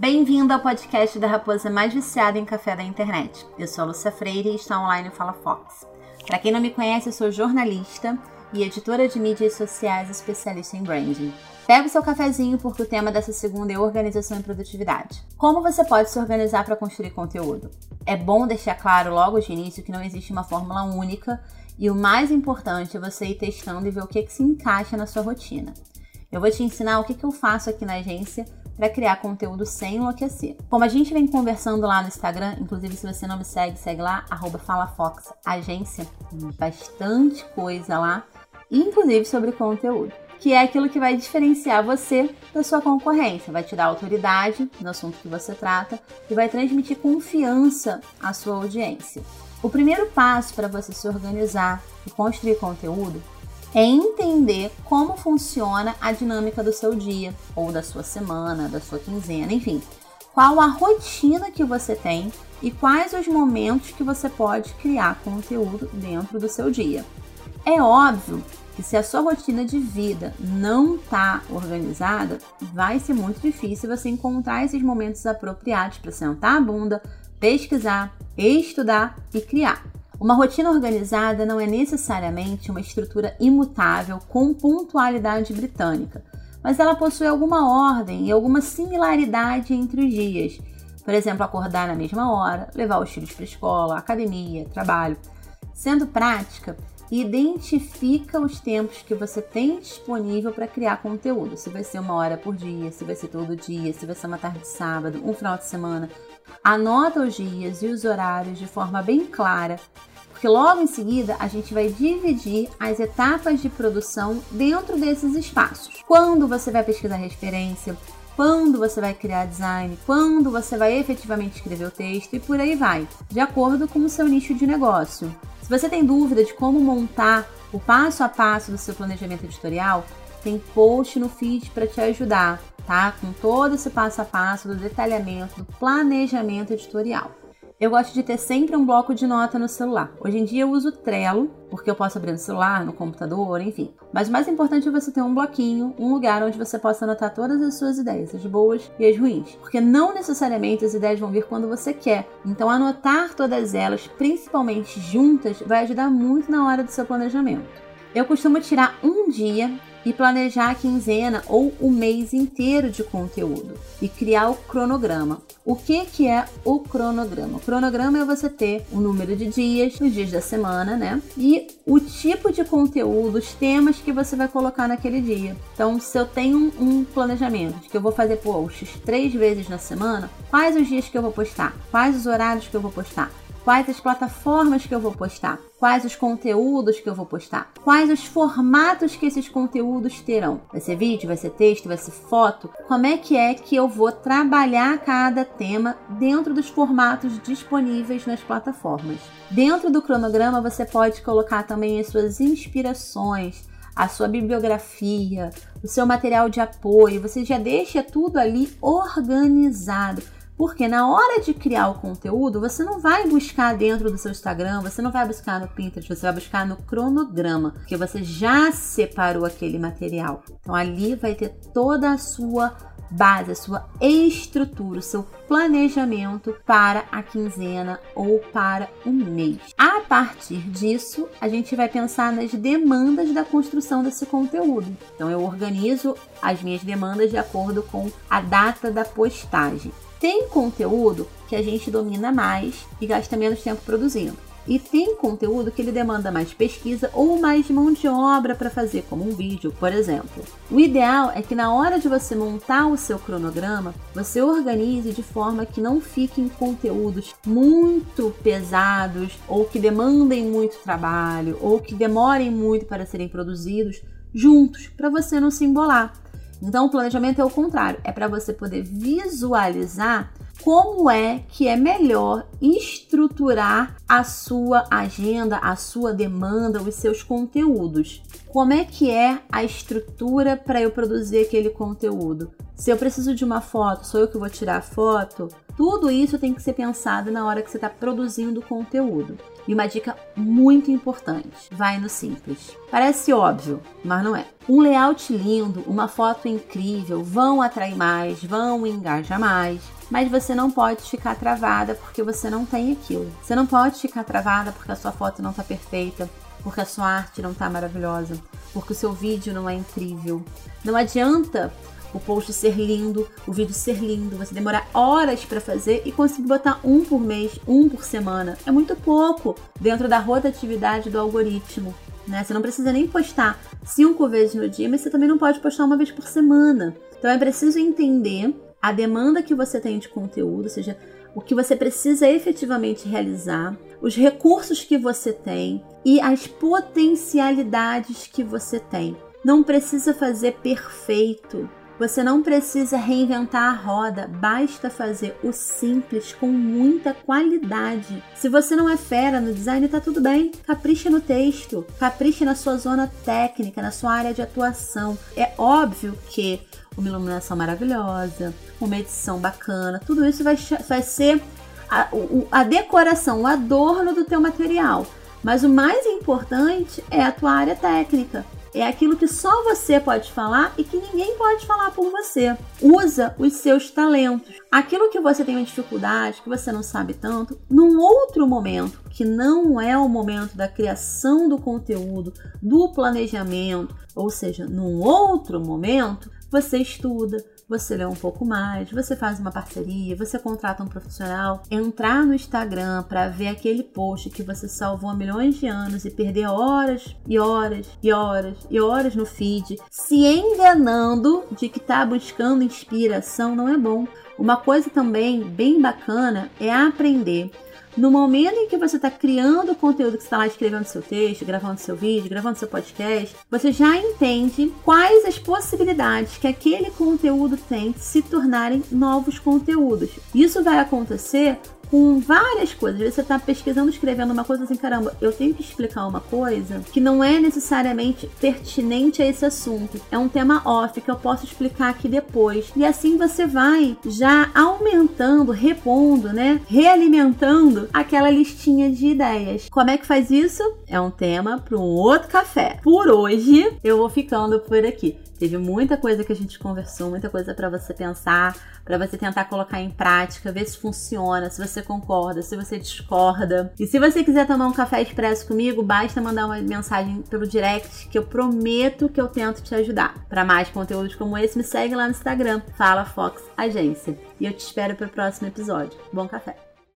Bem-vindo ao podcast da raposa mais viciada em café da internet. Eu sou a Lúcia Freire e está online Fala Fox. Para quem não me conhece, eu sou jornalista e editora de mídias sociais especialista em branding. Pega o seu cafezinho porque o tema dessa segunda é organização e produtividade. Como você pode se organizar para construir conteúdo? É bom deixar claro logo de início que não existe uma fórmula única e o mais importante é você ir testando e ver o que, que se encaixa na sua rotina. Eu vou te ensinar o que, que eu faço aqui na agência para criar conteúdo sem enlouquecer. Como a gente vem conversando lá no Instagram, inclusive se você não me segue, segue lá, FalaFoxAgência, bastante coisa lá, inclusive sobre conteúdo, que é aquilo que vai diferenciar você da sua concorrência, vai te dar autoridade no assunto que você trata e vai transmitir confiança à sua audiência. O primeiro passo para você se organizar e construir conteúdo é entender como funciona a dinâmica do seu dia, ou da sua semana, da sua quinzena, enfim. Qual a rotina que você tem e quais os momentos que você pode criar conteúdo dentro do seu dia. É óbvio que se a sua rotina de vida não está organizada, vai ser muito difícil você encontrar esses momentos apropriados para sentar a bunda, pesquisar, estudar e criar. Uma rotina organizada não é necessariamente uma estrutura imutável com pontualidade britânica, mas ela possui alguma ordem e alguma similaridade entre os dias. Por exemplo, acordar na mesma hora, levar os filhos para a escola, academia, trabalho. Sendo prática, identifica os tempos que você tem disponível para criar conteúdo. Se vai ser uma hora por dia, se vai ser todo dia, se vai ser uma tarde de sábado, um final de semana. Anota os dias e os horários de forma bem clara porque logo em seguida a gente vai dividir as etapas de produção dentro desses espaços. Quando você vai pesquisar referência, quando você vai criar design, quando você vai efetivamente escrever o texto e por aí vai, de acordo com o seu nicho de negócio. Se você tem dúvida de como montar o passo a passo do seu planejamento editorial, tem post no feed para te ajudar, tá? Com todo esse passo a passo do detalhamento do planejamento editorial. Eu gosto de ter sempre um bloco de nota no celular. Hoje em dia eu uso Trello, porque eu posso abrir no celular, no computador, enfim. Mas o mais importante é você ter um bloquinho, um lugar onde você possa anotar todas as suas ideias, as boas e as ruins. Porque não necessariamente as ideias vão vir quando você quer. Então anotar todas elas, principalmente juntas, vai ajudar muito na hora do seu planejamento. Eu costumo tirar um dia e planejar a quinzena ou o mês inteiro de conteúdo e criar o cronograma. O que, que é o cronograma? O cronograma é você ter o número de dias, os dias da semana, né? E o tipo de conteúdo, os temas que você vai colocar naquele dia. Então, se eu tenho um planejamento de que eu vou fazer posts três vezes na semana, quais os dias que eu vou postar? Quais os horários que eu vou postar? Quais as plataformas que eu vou postar, quais os conteúdos que eu vou postar, quais os formatos que esses conteúdos terão. Vai ser vídeo, vai ser texto, vai ser foto. Como é que é que eu vou trabalhar cada tema dentro dos formatos disponíveis nas plataformas? Dentro do cronograma você pode colocar também as suas inspirações, a sua bibliografia, o seu material de apoio, você já deixa tudo ali organizado porque na hora de criar o conteúdo, você não vai buscar dentro do seu Instagram, você não vai buscar no Pinterest, você vai buscar no cronograma, porque você já separou aquele material. Então ali vai ter toda a sua base, a sua estrutura, o seu planejamento para a quinzena ou para o mês. A partir disso, a gente vai pensar nas demandas da construção desse conteúdo. Então eu organizo as minhas demandas de acordo com a data da postagem. Tem conteúdo que a gente domina mais e gasta menos tempo produzindo. E tem conteúdo que ele demanda mais pesquisa ou mais mão de obra para fazer, como um vídeo, por exemplo. O ideal é que na hora de você montar o seu cronograma, você organize de forma que não fiquem conteúdos muito pesados ou que demandem muito trabalho ou que demorem muito para serem produzidos juntos, para você não se embolar. Então, o planejamento é o contrário, é para você poder visualizar como é que é melhor estruturar a sua agenda, a sua demanda, os seus conteúdos. Como é que é a estrutura para eu produzir aquele conteúdo? Se eu preciso de uma foto, sou eu que vou tirar a foto? Tudo isso tem que ser pensado na hora que você está produzindo o conteúdo. E uma dica muito importante: vai no simples. Parece óbvio, mas não é. Um layout lindo, uma foto incrível vão atrair mais, vão engajar mais mas você não pode ficar travada porque você não tem aquilo. Você não pode ficar travada porque a sua foto não está perfeita, porque a sua arte não está maravilhosa, porque o seu vídeo não é incrível. Não adianta o post ser lindo, o vídeo ser lindo, você demorar horas para fazer e conseguir botar um por mês, um por semana. É muito pouco dentro da rotatividade do algoritmo. Né? Você não precisa nem postar cinco vezes no dia, mas você também não pode postar uma vez por semana. Então é preciso entender a demanda que você tem de conteúdo, ou seja, o que você precisa efetivamente realizar, os recursos que você tem e as potencialidades que você tem. Não precisa fazer perfeito. Você não precisa reinventar a roda, basta fazer o simples com muita qualidade. Se você não é fera no design, tá tudo bem. Capricha no texto, capricha na sua zona técnica, na sua área de atuação. É óbvio que uma iluminação maravilhosa, uma edição bacana, tudo isso vai, vai ser a, a decoração, o adorno do teu material. Mas o mais importante é a tua área técnica. É aquilo que só você pode falar e que ninguém pode falar por você. Usa os seus talentos. Aquilo que você tem uma dificuldade, que você não sabe tanto, num outro momento, que não é o momento da criação do conteúdo, do planejamento, ou seja, num outro momento, você estuda, você lê um pouco mais, você faz uma parceria, você contrata um profissional, entrar no Instagram para ver aquele post que você salvou há milhões de anos e perder horas e horas e horas e horas no feed, se enganando de que está buscando inspiração, não é bom. Uma coisa também bem bacana é aprender no momento em que você está criando o conteúdo que está lá escrevendo seu texto, gravando seu vídeo, gravando seu podcast, você já entende quais as possibilidades que aquele conteúdo tem de se tornarem novos conteúdos. Isso vai acontecer com várias coisas. Às vezes você está pesquisando, escrevendo uma coisa assim, caramba, eu tenho que explicar uma coisa que não é necessariamente pertinente a esse assunto. É um tema off que eu posso explicar aqui depois. E assim você vai já aumentando, repondo, né? Realimentando aquela listinha de ideias. Como é que faz isso? É um tema para um outro café. Por hoje, eu vou ficando por aqui. Teve muita coisa que a gente conversou, muita coisa para você pensar, para você tentar colocar em prática, ver se funciona, se você concorda, se você discorda. E se você quiser tomar um café expresso comigo, basta mandar uma mensagem pelo direct que eu prometo que eu tento te ajudar. Para mais conteúdos como esse, me segue lá no Instagram, Fala Fox Agência. E eu te espero para o próximo episódio. Bom café!